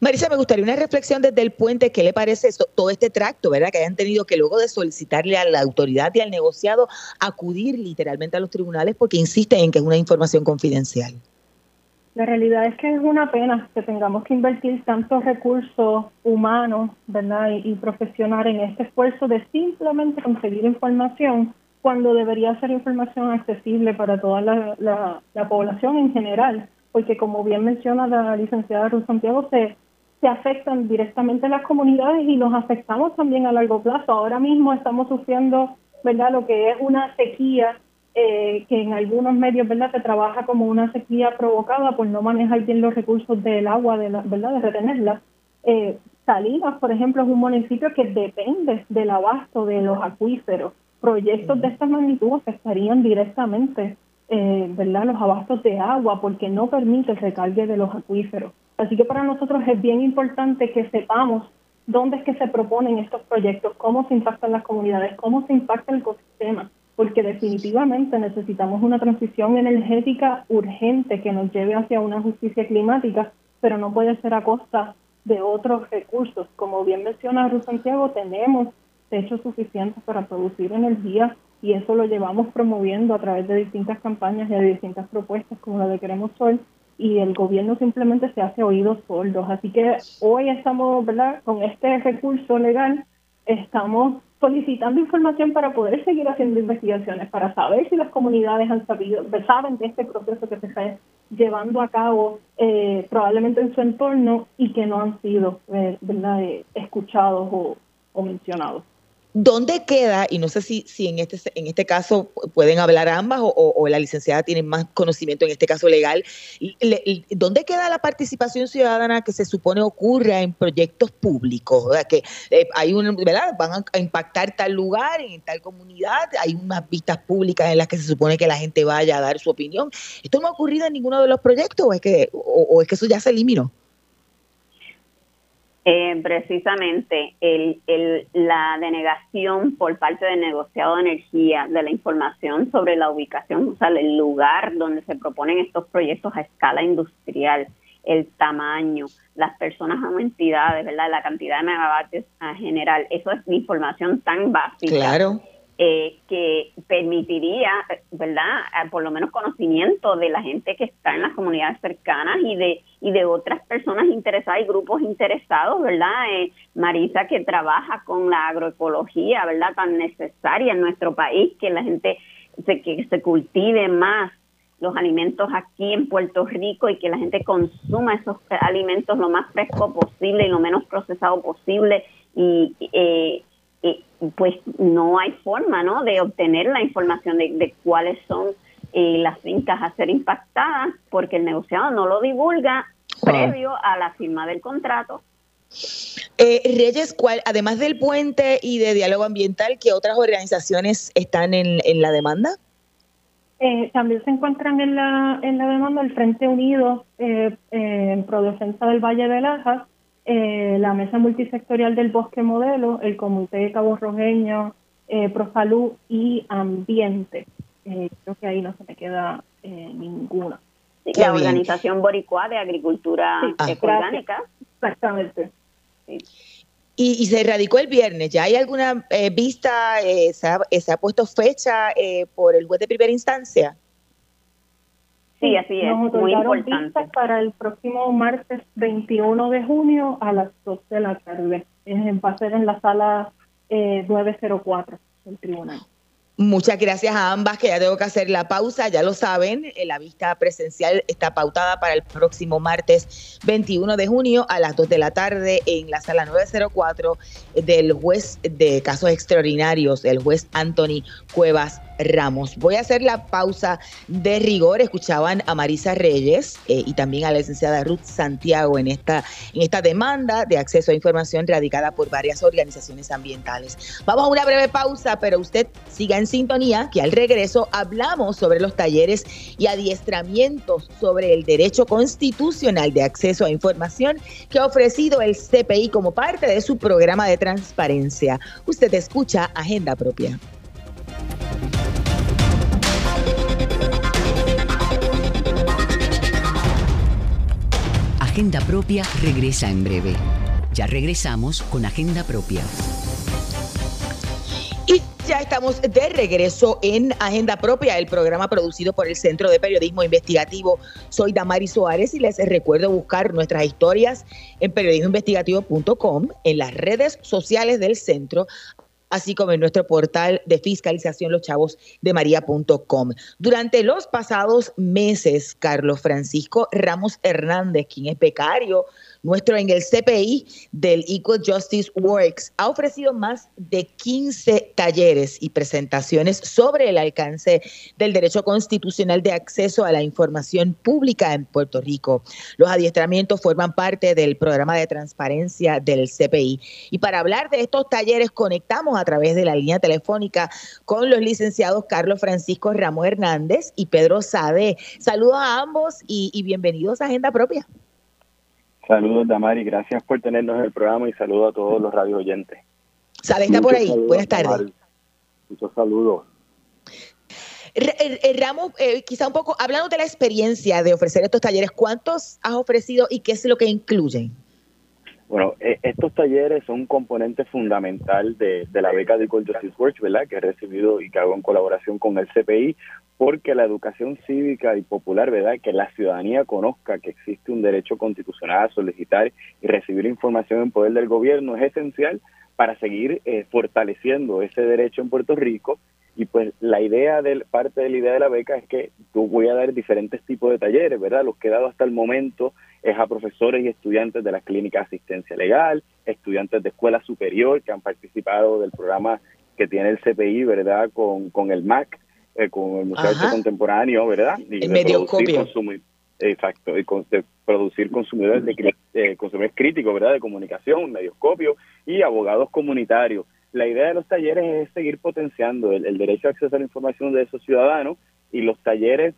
Marisa, me gustaría una reflexión desde el puente. ¿Qué le parece esto, todo este tracto, verdad? Que hayan tenido que luego de solicitarle a la autoridad y al negociado acudir literalmente a los tribunales porque insisten en que es una información confidencial. La realidad es que es una pena que tengamos que invertir tantos recursos humanos, ¿verdad? Y, y profesionales en este esfuerzo de simplemente conseguir información cuando debería ser información accesible para toda la, la, población en general, porque como bien menciona la licenciada Ruth Santiago, se, afectan directamente las comunidades y los afectamos también a largo plazo. Ahora mismo estamos sufriendo, ¿verdad?, lo que es una sequía eh, que en algunos medios, ¿verdad?, se trabaja como una sequía provocada por no manejar bien los recursos del agua, de la, ¿verdad?, de retenerla. Eh, Salinas, por ejemplo, es un municipio que depende del abasto de los acuíferos proyectos de esta magnitud afectarían directamente eh, ¿verdad? los abastos de agua porque no permite el recargue de los acuíferos. Así que para nosotros es bien importante que sepamos dónde es que se proponen estos proyectos, cómo se impactan las comunidades, cómo se impacta el ecosistema, porque definitivamente necesitamos una transición energética urgente que nos lleve hacia una justicia climática, pero no puede ser a costa de otros recursos. Como bien menciona Ruth Santiago, tenemos techos suficientes para producir energía y eso lo llevamos promoviendo a través de distintas campañas y de distintas propuestas como la de Queremos Sol y el gobierno simplemente se hace oídos sordos. Así que hoy estamos, ¿verdad? Con este recurso legal estamos solicitando información para poder seguir haciendo investigaciones, para saber si las comunidades han sabido, saben de este proceso que se está llevando a cabo eh, probablemente en su entorno y que no han sido, eh, ¿verdad?, eh, escuchados o, o mencionados. ¿Dónde queda, y no sé si, si en, este, en este caso pueden hablar ambas o, la licenciada tiene más conocimiento en este caso legal, ¿dónde queda la participación ciudadana que se supone ocurra en proyectos públicos? Que eh, hay un, ¿verdad? Van a impactar tal lugar, en tal comunidad, hay unas vistas públicas en las que se supone que la gente vaya a dar su opinión. ¿Esto no ha ocurrido en ninguno de los proyectos o es que, o es que eso ya se eliminó? Eh, precisamente el, el, la denegación por parte del negociado de energía de la información sobre la ubicación, o sea, el lugar donde se proponen estos proyectos a escala industrial, el tamaño, las personas o entidades, ¿verdad? La cantidad de megavatios en general, eso es información tan básica. Claro. Eh, que permitiría, ¿verdad?, por lo menos conocimiento de la gente que está en las comunidades cercanas y de y de otras personas interesadas y grupos interesados, ¿verdad? Eh, Marisa que trabaja con la agroecología, ¿verdad?, tan necesaria en nuestro país, que la gente se, que se cultive más los alimentos aquí en Puerto Rico y que la gente consuma esos alimentos lo más fresco posible y lo menos procesado posible y eh, pues no hay forma ¿no? de obtener la información de, cuáles son eh, las fincas a ser impactadas porque el negociado no lo divulga previo a la firma del contrato. Eh, Reyes, ¿cuál, además del puente y de diálogo ambiental, ¿qué otras organizaciones están en, la demanda? Eh, también se encuentran en la, en la demanda el Frente Unido eh, en pro defensa del Valle de Lajas, eh, la Mesa Multisectorial del Bosque Modelo, el Comité de Cabo Rojeño, eh, Prosalud y Ambiente. Eh, creo que ahí no se me queda eh, ninguna. la Organización Boricua de Agricultura Orgánica. Exactamente. Y, se radicó el viernes. ¿Ya hay alguna vista? Se ha, se, ha, puesto fecha por el juez de primera instancia? Sí, así es, muy importante. para el próximo martes 21 de junio a las 2 de la tarde. Va a ser en la sala eh, 904 del tribunal. Muchas gracias a ambas, que ya tengo que hacer la pausa, ya lo saben, eh, la vista presencial está pautada para el próximo martes 21 de junio a las 2 de la tarde en la sala 904 del juez de casos extraordinarios, el juez Anthony Cuevas Ramos. Voy a hacer la pausa de rigor. Escuchaban a Marisa Reyes eh, y también a la licenciada Ruth Santiago en esta, en esta demanda de acceso a información radicada por varias organizaciones ambientales. Vamos a una breve pausa, pero usted siga en sintonía, que al regreso hablamos sobre los talleres y adiestramientos sobre el derecho constitucional de acceso a información que ha ofrecido el CPI como parte de su programa de transparencia. Usted escucha Agenda Propia. Agenda Propia regresa en breve. Ya regresamos con Agenda Propia. Y ya estamos de regreso en Agenda Propia, el programa producido por el Centro de Periodismo Investigativo. Soy Damari Soares y les recuerdo buscar nuestras historias en periodismoinvestigativo.com, en las redes sociales del centro, así como en nuestro portal de fiscalización los chavos de maría.com. Durante los pasados meses, Carlos Francisco Ramos Hernández, quien es becario nuestro en el CPI del Equal Justice Works ha ofrecido más de 15 talleres y presentaciones sobre el alcance del derecho constitucional de acceso a la información pública en Puerto Rico. Los adiestramientos forman parte del programa de transparencia del CPI. Y para hablar de estos talleres conectamos a través de la línea telefónica con los licenciados Carlos Francisco Ramos Hernández y Pedro Sade. Saludos a ambos y, y bienvenidos a Agenda Propia. Saludos, Damari. Gracias por tenernos en el programa y saludos a todos los radio oyentes. Sabe, está por ahí. Buenas tardes. Muchos saludos. Ramos, eh, quizá un poco, hablando de la experiencia de ofrecer estos talleres, ¿cuántos has ofrecido y qué es lo que incluyen? Bueno, e, estos talleres son un componente fundamental de, la beca de Equal Justice Works, ¿verdad? Que he recibido y que hago en colaboración con el CPI, porque la educación cívica y popular, ¿verdad? Que la ciudadanía conozca que existe un derecho constitucional a solicitar y recibir información en poder del gobierno es esencial para seguir eh, fortaleciendo ese derecho en Puerto Rico Y pues la idea del parte de la idea de la beca es que tú voy a dar diferentes tipos de talleres, ¿verdad? Los que he dado hasta el momento es a profesores y estudiantes de las clínicas de asistencia legal, estudiantes de escuela superior que han participado del programa que tiene el CPI, ¿verdad? Con, con el MAC, eh, con el Museo de Arte Contemporáneo, ¿verdad? Y el. Exacto, y con, de producir consumidores, de, eh, consumidores críticos, ¿verdad? De comunicación, medioscopio y abogados comunitarios. La idea de los talleres es seguir potenciando el, derecho a acceso a la información de esos ciudadanos y los talleres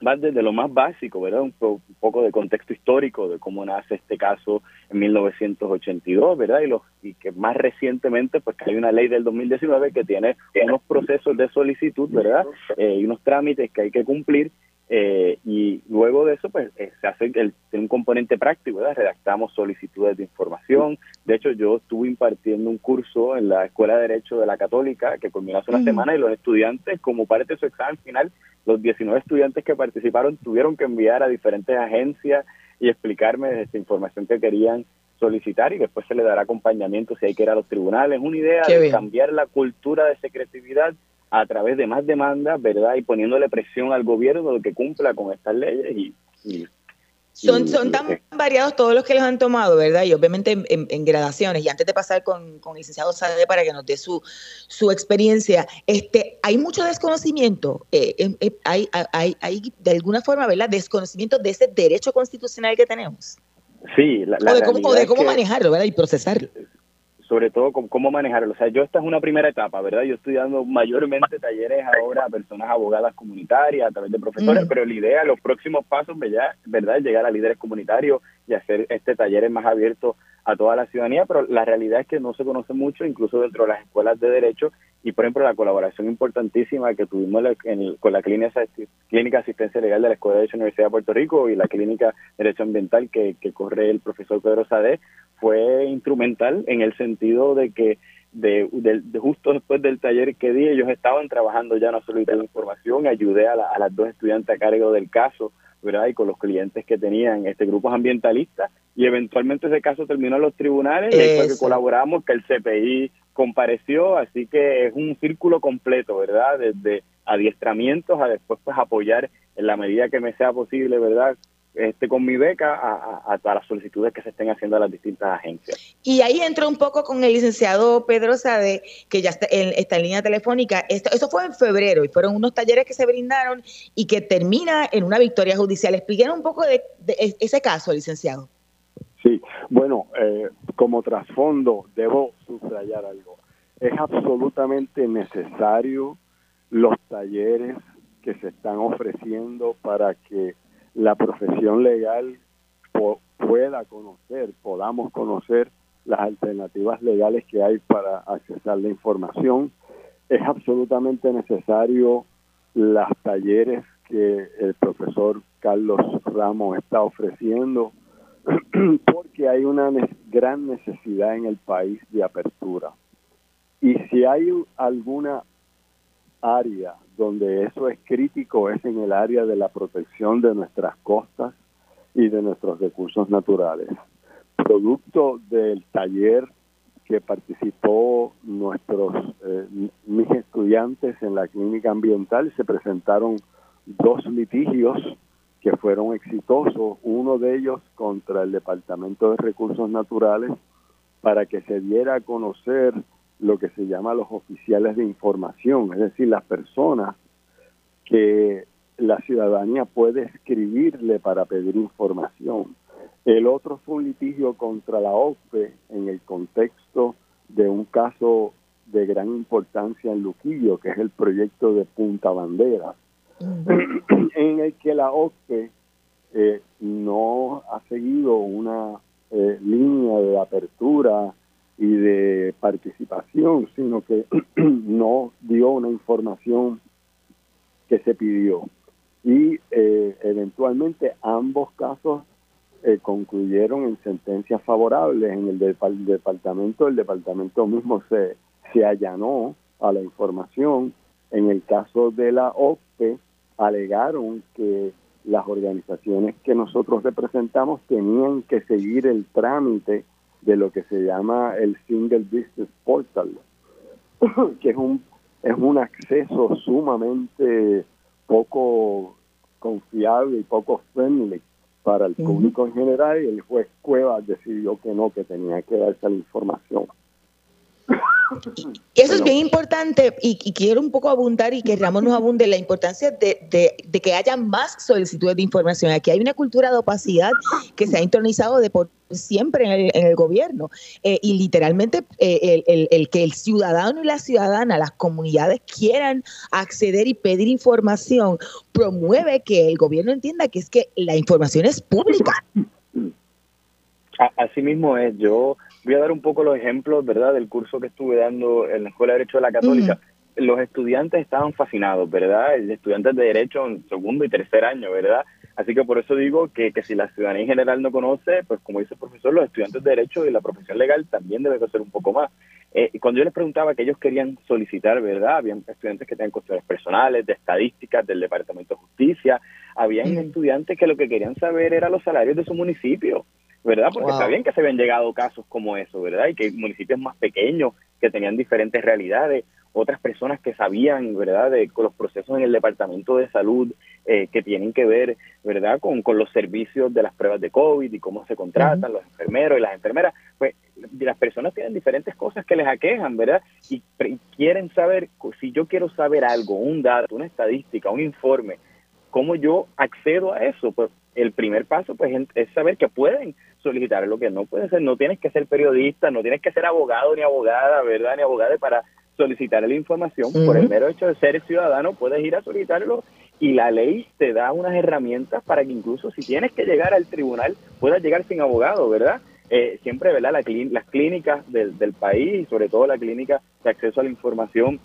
van desde lo más básico, ¿verdad? Un, poco de contexto histórico de cómo nace este caso en 1982, ¿verdad? Y, los, y que más recientemente, pues que hay una ley del 2019 que tiene unos procesos de solicitud, ¿verdad? Eh, y unos trámites que hay que cumplir eh, y luego de eso, pues eh, se hace el, un componente práctico, ¿verdad? Redactamos solicitudes de información. De hecho, yo estuve impartiendo un curso en la Escuela de Derecho de la Católica que culminó hace una semana y los estudiantes, como parte de su examen final, los 19 estudiantes que participaron tuvieron que enviar a diferentes agencias y explicarme esta información que querían solicitar y después se le dará acompañamiento si hay que ir a los tribunales. Una idea de cambiar la cultura de secretividad a través de más demandas, ¿verdad? Y poniéndole presión al gobierno de que cumpla con estas leyes y... son, son tan variados todos los que los han tomado, ¿verdad? Y obviamente en, gradaciones. Y antes de pasar con, con el licenciado Sade para que nos dé su, su experiencia, este, hay mucho desconocimiento, eh, eh, hay, hay, hay de alguna forma, ¿verdad? Desconocimiento de ese derecho constitucional que tenemos. Sí, la, o de cómo, de cómo manejarlo, ¿verdad? Y procesarlo sobre todo cómo manejarlo. O sea, yo esta es una primera etapa, ¿verdad? Yo estoy dando mayormente talleres ahora a personas abogadas comunitarias a través de profesores, pero la idea, los próximos pasos, ¿verdad? Es llegar a líderes comunitarios y hacer este taller más abierto a toda la ciudadanía, pero la realidad es que no se conoce mucho, incluso dentro de las escuelas de derecho, y por ejemplo la colaboración importantísima que tuvimos con la clínica, clínica de asistencia legal de la Escuela de Derecho de la Universidad de Puerto Rico y la clínica de Derecho Ambiental que, que corre el profesor Pedro Sade, fue instrumental en el sentido de que de, justo después del taller que di, ellos estaban trabajando ya una solicitud de información, ayudé a, a, las dos estudiantes a cargo del caso, ¿verdad? Y con los clientes que tenían este grupos ambientalistas, y eventualmente ese caso terminó en los tribunales, y después que colaboramos, que el CPI compareció, así que es un círculo completo, ¿verdad? Desde adiestramientos a después pues apoyar en la medida que me sea posible, ¿verdad? Este, con mi beca a, a, las solicitudes que se estén haciendo a las distintas agencias. Y ahí entro un poco con el licenciado Pedro Sade, que ya está en, esta línea telefónica. Esto, eso fue en febrero y fueron unos talleres que se brindaron y que termina en una victoria judicial. Expliquen un poco de, ese caso, licenciado. Sí, bueno, eh, como trasfondo debo subrayar algo. Es absolutamente necesario los talleres que se están ofreciendo para que la profesión legal pueda conocer, podamos conocer las alternativas legales que hay para accesar la información. Es absolutamente necesario los talleres que el profesor Carlos Ramos está ofreciendo [CLEARS THROAT] porque hay una gran necesidad en el país de apertura. Y si hay alguna área donde eso es crítico es en el área de la protección de nuestras costas y de nuestros recursos naturales. Producto del taller que participó nuestros eh, mis estudiantes en la clínica ambiental se presentaron dos litigios que fueron exitosos, uno de ellos contra el Departamento de Recursos Naturales para que se diera a conocer lo que se llama los oficiales de información, es decir, las personas que la ciudadanía puede escribirle para pedir información. El otro fue un litigio contra la OPE en el contexto de un caso de gran importancia en Luquillo, que es el proyecto de Punta Bandera, en el que la OPE eh, no ha seguido una eh, línea de apertura y de participación, sino que [CLEARS THROAT] no dio una información que se pidió. Y eh, eventualmente ambos casos eh, concluyeron en sentencias favorables. En el departamento, el departamento mismo se, se allanó a la información. En el caso de la OPE, alegaron que las organizaciones que nosotros representamos tenían que seguir el trámite de lo que se llama el Single Business Portal, [COUGHS] que es un es un acceso sumamente poco confiable y poco friendly para el público en general y el juez Cuevas decidió que no, que tenía que darse la información. Eso es bien importante y, quiero un poco abundar y que Ramón nos abunde la importancia de, que haya más solicitudes de información. Aquí hay una cultura de opacidad que se ha intronizado de por siempre en el, gobierno eh, y literalmente eh, el, que el ciudadano y la ciudadana, las comunidades quieran acceder y pedir información promueve que el gobierno entienda que es que la información es pública. Así mismo es, yo voy a dar un poco los ejemplos, ¿verdad?, del curso que estuve dando en la Escuela de Derecho de la Católica. Los estudiantes estaban fascinados, ¿verdad? Estudiantes de Derecho en segundo y tercer año, ¿verdad? Así que por eso digo que, que si la ciudadanía en general no conoce, pues como dice el profesor, los estudiantes de Derecho y la profesión legal también deben conocer un poco más. Eh, y cuando yo les preguntaba que ellos querían solicitar, ¿verdad? Habían estudiantes que tenían cuestiones personales, de estadísticas, del Departamento de Justicia, habían estudiantes que lo que querían saber era los salarios de su municipio. ¿Verdad? Porque está bien que se habían llegado casos como eso, ¿verdad? Y que municipios más pequeños que tenían diferentes realidades, otras personas que sabían, ¿verdad?, de con los procesos en el Departamento de Salud eh, que tienen que ver, ¿verdad?, con, con los servicios de las pruebas de COVID y cómo se contratan los enfermeros y las enfermeras. Pues las personas tienen diferentes cosas que les aquejan, ¿verdad? Y quieren saber, si yo quiero saber algo, un dato, una estadística, un informe, ¿cómo yo accedo a eso? Pues el primer paso pues es saber que pueden solicitar lo que no puede ser, no tienes que ser periodista, no tienes que ser abogado ni abogada, ¿verdad? Ni abogada para solicitar la información, por el mero hecho de ser ciudadano puedes ir a solicitarlo y la ley te da unas herramientas para que incluso si tienes que llegar al tribunal puedas llegar sin abogado, ¿verdad? Eh, siempre, ¿verdad? las clínicas del, del país, sobre todo la clínica de acceso a la información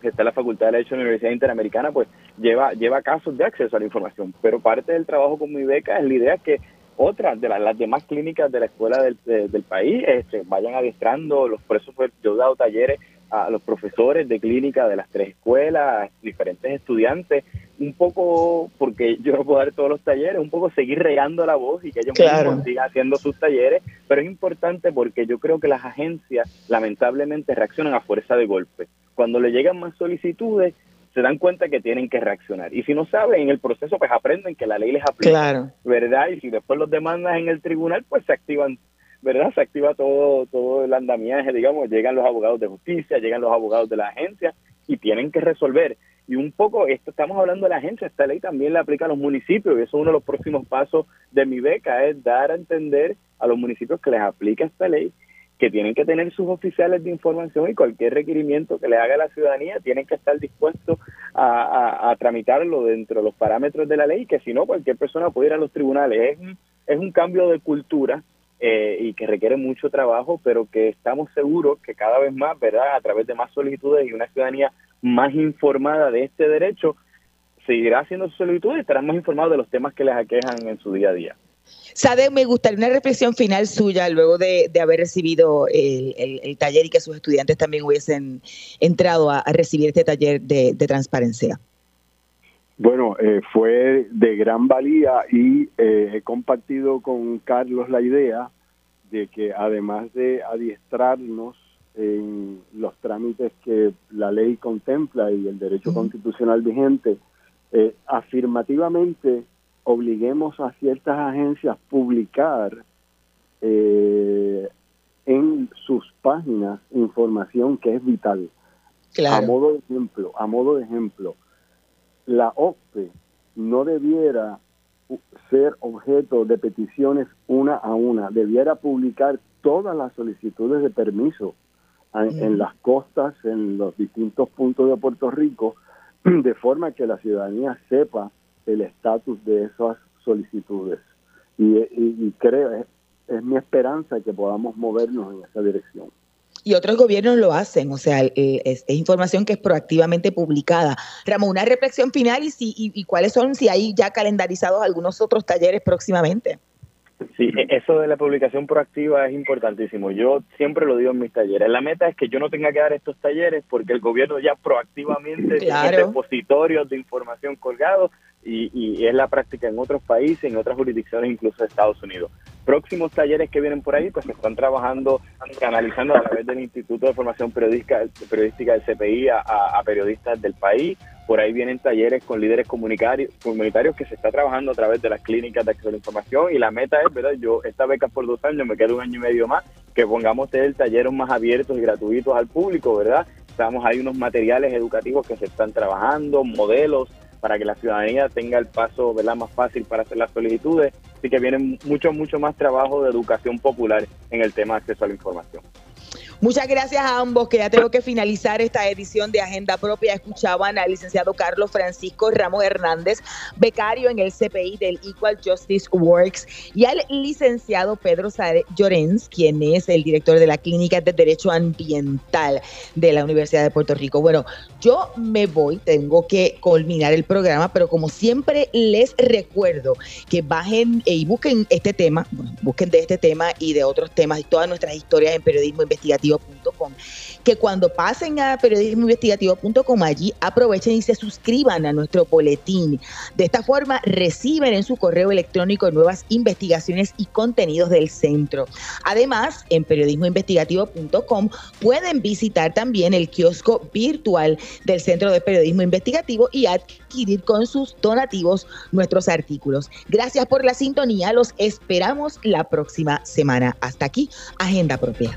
que está en la Facultad de Derecho de la Universidad Interamericana, pues lleva, lleva casos de acceso a la información. Pero parte del trabajo con mi beca es la idea que otras de las, demás clínicas de la escuela del, del país este, vayan adiestrando los por eso yo he dado talleres a los profesores de clínica de las tres escuelas, diferentes estudiantes, un poco, porque yo no puedo dar todos los talleres, un poco seguir regando la voz y que ellos sigan haciendo sus talleres, pero es importante porque yo creo que las agencias lamentablemente reaccionan a fuerza de golpe. Cuando le llegan más solicitudes, se dan cuenta que tienen que reaccionar. Y si no saben en el proceso, pues aprenden que la ley les aplica, ¿verdad? Y si después los demandas en el tribunal, pues se activan, ¿verdad? Se activa todo, todo el andamiaje, digamos, llegan los abogados de justicia, llegan los abogados de la agencia y tienen que resolver. Y un poco, esto estamos hablando de la agencia, esta ley también la aplica a los municipios y eso es uno de los próximos pasos de mi beca, es dar a entender a los municipios que les aplica esta ley que tienen que tener sus oficiales de información y cualquier requerimiento que le haga la ciudadanía tienen que estar dispuestos a, tramitarlo dentro de los parámetros de la ley, que si no, cualquier persona puede ir a los tribunales. Es, es un cambio de cultura eh, y que requiere mucho trabajo, pero que estamos seguros que cada vez más, ¿verdad? A través de más solicitudes y una ciudadanía más informada de este derecho, seguirá haciendo sus solicitudes y estarán más informados de los temas que les aquejan en su día a día. Sade, me gustaría una reflexión final suya luego de, haber recibido el, taller y que sus estudiantes también hubiesen entrado a, recibir este taller de, transparencia. Bueno, eh, fue de gran valía y eh, he compartido con Carlos la idea de que además de adiestrarnos en los trámites que la ley contempla y el derecho constitucional vigente, eh, afirmativamente obliguemos a ciertas agencias a publicar eh, en sus páginas información que es vital. A modo de ejemplo, a modo de ejemplo, la OCPE no debiera ser objeto de peticiones una a una, debiera publicar todas las solicitudes de permiso en las costas, en los distintos puntos de Puerto Rico, [CLEARS THROAT] de forma que la ciudadanía sepa el estatus de esas solicitudes. Y, creo, es, es, mi esperanza que podamos movernos en esa dirección. Y otros gobiernos lo hacen, o sea, es, información que es proactivamente publicada. Ramón, una reflexión final y, si, y cuáles son, si hay ya calendarizados algunos otros talleres próximamente. Sí, e, eso de la publicación proactiva es importantísimo. Yo siempre lo digo en mis talleres. La meta es que yo no tenga que dar estos talleres porque el gobierno ya proactivamente tiene repositorios de información colgados y, y, es la práctica en otros países, en otras jurisdicciones, incluso de Estados Unidos. Próximos talleres que vienen por ahí, pues se están trabajando, canalizando a través del Instituto de Formación Periodística, periodística del CPI a, periodistas del país. Por ahí vienen talleres con líderes comunitarios, comunitarios que se está trabajando a través de las clínicas de acceso a la información y la meta es, ¿verdad? Yo, esta beca por dos años, me queda un año y medio más, que pongamos el talleres más abiertos y gratuitos al público, ¿verdad? Estamos, hay unos materiales educativos que se están trabajando, modelos, para que la ciudadanía tenga el paso ¿verdad? más fácil para hacer las solicitudes. Así que viene mucho, mucho más trabajo de educación popular en el tema de acceso a la información. Muchas gracias a ambos, que ya tengo que finalizar esta edición de Agenda Propia. Escuchaban al licenciado Carlos Francisco Ramos Hernández, becario en el CPI del Equal Justice Works, y al licenciado Pedro Llorens, quien es el director de la Clínica de Derecho Ambiental de la Universidad de Puerto Rico. Bueno, yo me voy, tengo que culminar el programa, pero como siempre les recuerdo que bajen y busquen este tema, busquen de este tema y de otros temas y todas nuestras historias en periodismo investigativo que cuando pasen a periodismoinvestigativo.com allí aprovechen y se suscriban a nuestro boletín. De esta forma reciben en su correo electrónico nuevas investigaciones y contenidos del centro. Además, en periodismoinvestigativo.com pueden visitar también el kiosco virtual del Centro de Periodismo Investigativo y adquirir con sus donativos nuestros artículos. Gracias por la sintonía, los esperamos la próxima semana. Hasta aquí, Agenda Propia.